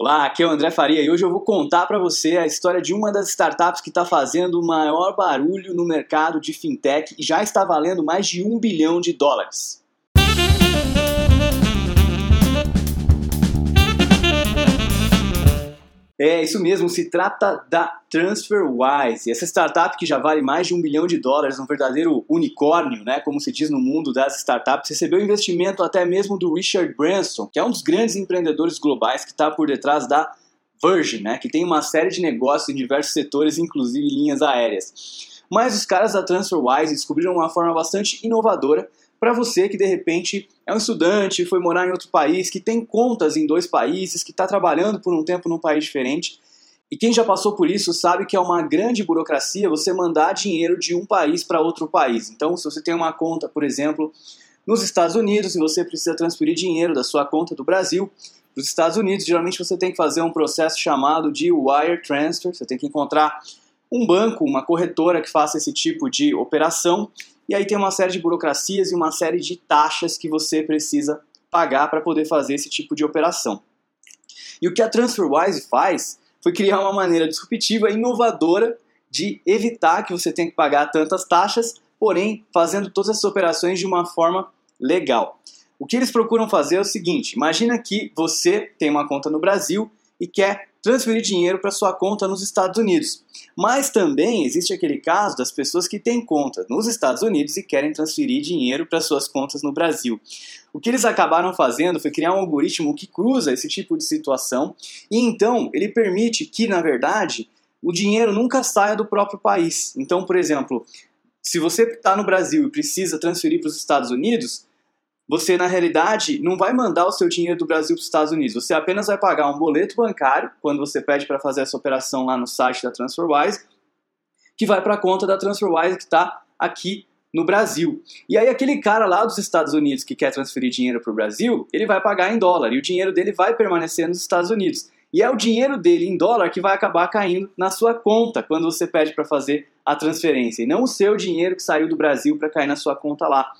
Olá, aqui é o André Faria e hoje eu vou contar para você a história de uma das startups que está fazendo o maior barulho no mercado de fintech e já está valendo mais de um bilhão de dólares. É isso mesmo, se trata da TransferWise. Essa startup que já vale mais de um bilhão de dólares, um verdadeiro unicórnio, né, como se diz no mundo das startups, recebeu investimento até mesmo do Richard Branson, que é um dos grandes empreendedores globais que está por detrás da Virgin, né, que tem uma série de negócios em diversos setores, inclusive linhas aéreas. Mas os caras da TransferWise descobriram uma forma bastante inovadora para você que de repente é um estudante, foi morar em outro país, que tem contas em dois países, que está trabalhando por um tempo num país diferente. E quem já passou por isso sabe que é uma grande burocracia você mandar dinheiro de um país para outro país. Então, se você tem uma conta, por exemplo, nos Estados Unidos e você precisa transferir dinheiro da sua conta do Brasil para os Estados Unidos, geralmente você tem que fazer um processo chamado de wire transfer. Você tem que encontrar um banco, uma corretora que faça esse tipo de operação e aí tem uma série de burocracias e uma série de taxas que você precisa pagar para poder fazer esse tipo de operação. E o que a TransferWise faz foi criar uma maneira disruptiva e inovadora de evitar que você tenha que pagar tantas taxas, porém fazendo todas essas operações de uma forma legal. O que eles procuram fazer é o seguinte: imagina que você tem uma conta no Brasil e quer transferir dinheiro para sua conta nos Estados Unidos. Mas também existe aquele caso das pessoas que têm conta nos Estados Unidos e querem transferir dinheiro para suas contas no Brasil. O que eles acabaram fazendo foi criar um algoritmo que cruza esse tipo de situação e então ele permite que, na verdade, o dinheiro nunca saia do próprio país. Então, por exemplo, se você está no Brasil e precisa transferir para os Estados Unidos, você na realidade não vai mandar o seu dinheiro do Brasil para os Estados Unidos. Você apenas vai pagar um boleto bancário quando você pede para fazer essa operação lá no site da TransferWise, que vai para a conta da TransferWise que está aqui no Brasil. E aí aquele cara lá dos Estados Unidos que quer transferir dinheiro para o Brasil, ele vai pagar em dólar e o dinheiro dele vai permanecer nos Estados Unidos. E é o dinheiro dele em dólar que vai acabar caindo na sua conta quando você pede para fazer a transferência, e não o seu dinheiro que saiu do Brasil para cair na sua conta lá.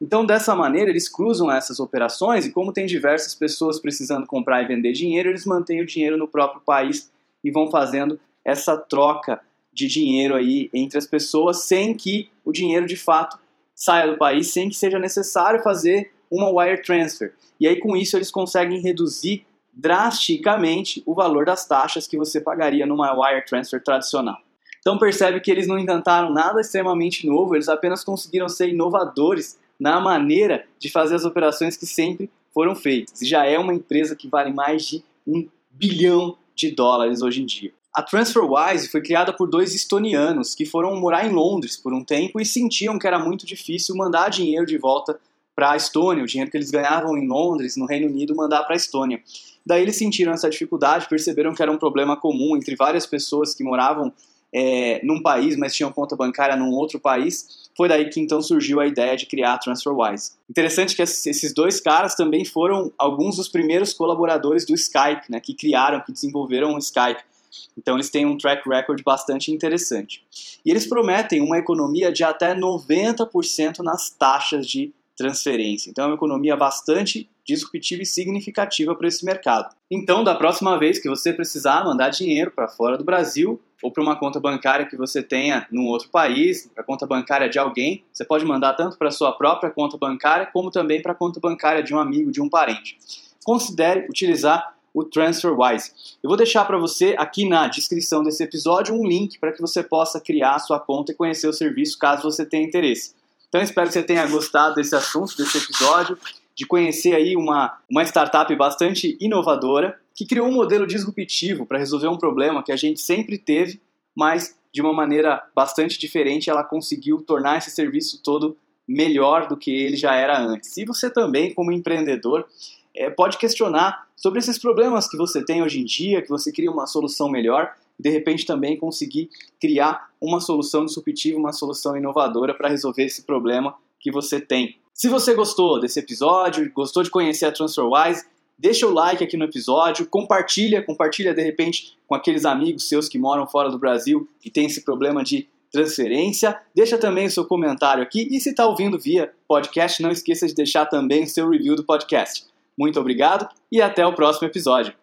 Então, dessa maneira, eles cruzam essas operações e, como tem diversas pessoas precisando comprar e vender dinheiro, eles mantêm o dinheiro no próprio país e vão fazendo essa troca de dinheiro aí entre as pessoas sem que o dinheiro de fato saia do país, sem que seja necessário fazer uma wire transfer. E aí, com isso, eles conseguem reduzir drasticamente o valor das taxas que você pagaria numa wire transfer tradicional. Então percebe que eles não inventaram nada extremamente novo, eles apenas conseguiram ser inovadores na maneira de fazer as operações que sempre foram feitas. E já é uma empresa que vale mais de um bilhão de dólares hoje em dia. A TransferWise foi criada por dois estonianos que foram morar em Londres por um tempo e sentiam que era muito difícil mandar dinheiro de volta para a Estônia, o dinheiro que eles ganhavam em Londres, no Reino Unido, mandar para a Estônia. Daí eles sentiram essa dificuldade, perceberam que era um problema comum entre várias pessoas que moravam é, num país, mas tinham conta bancária num outro país. Foi daí que então surgiu a ideia de criar a TransferWise. Interessante que esses dois caras também foram alguns dos primeiros colaboradores do Skype, né, que criaram, que desenvolveram o Skype. Então eles têm um track record bastante interessante. E eles prometem uma economia de até 90% nas taxas de transferência. Então é uma economia bastante disruptiva e significativa para esse mercado. Então, da próxima vez que você precisar mandar dinheiro para fora do Brasil ou para uma conta bancária que você tenha num outro país, para a conta bancária de alguém, você pode mandar tanto para sua própria conta bancária como também para a conta bancária de um amigo, de um parente. Considere utilizar o TransferWise. Eu vou deixar para você aqui na descrição desse episódio um link para que você possa criar a sua conta e conhecer o serviço caso você tenha interesse. Então espero que você tenha gostado desse assunto, desse episódio, de conhecer aí uma, uma startup bastante inovadora que criou um modelo disruptivo para resolver um problema que a gente sempre teve, mas de uma maneira bastante diferente ela conseguiu tornar esse serviço todo melhor do que ele já era antes. E você também, como empreendedor, é, pode questionar sobre esses problemas que você tem hoje em dia, que você cria uma solução melhor de repente também conseguir criar uma solução disruptiva, uma solução inovadora para resolver esse problema que você tem. Se você gostou desse episódio, gostou de conhecer a TransferWise, deixa o like aqui no episódio, compartilha, compartilha de repente com aqueles amigos seus que moram fora do Brasil e tem esse problema de transferência. Deixa também o seu comentário aqui e se está ouvindo via podcast, não esqueça de deixar também o seu review do podcast. Muito obrigado e até o próximo episódio.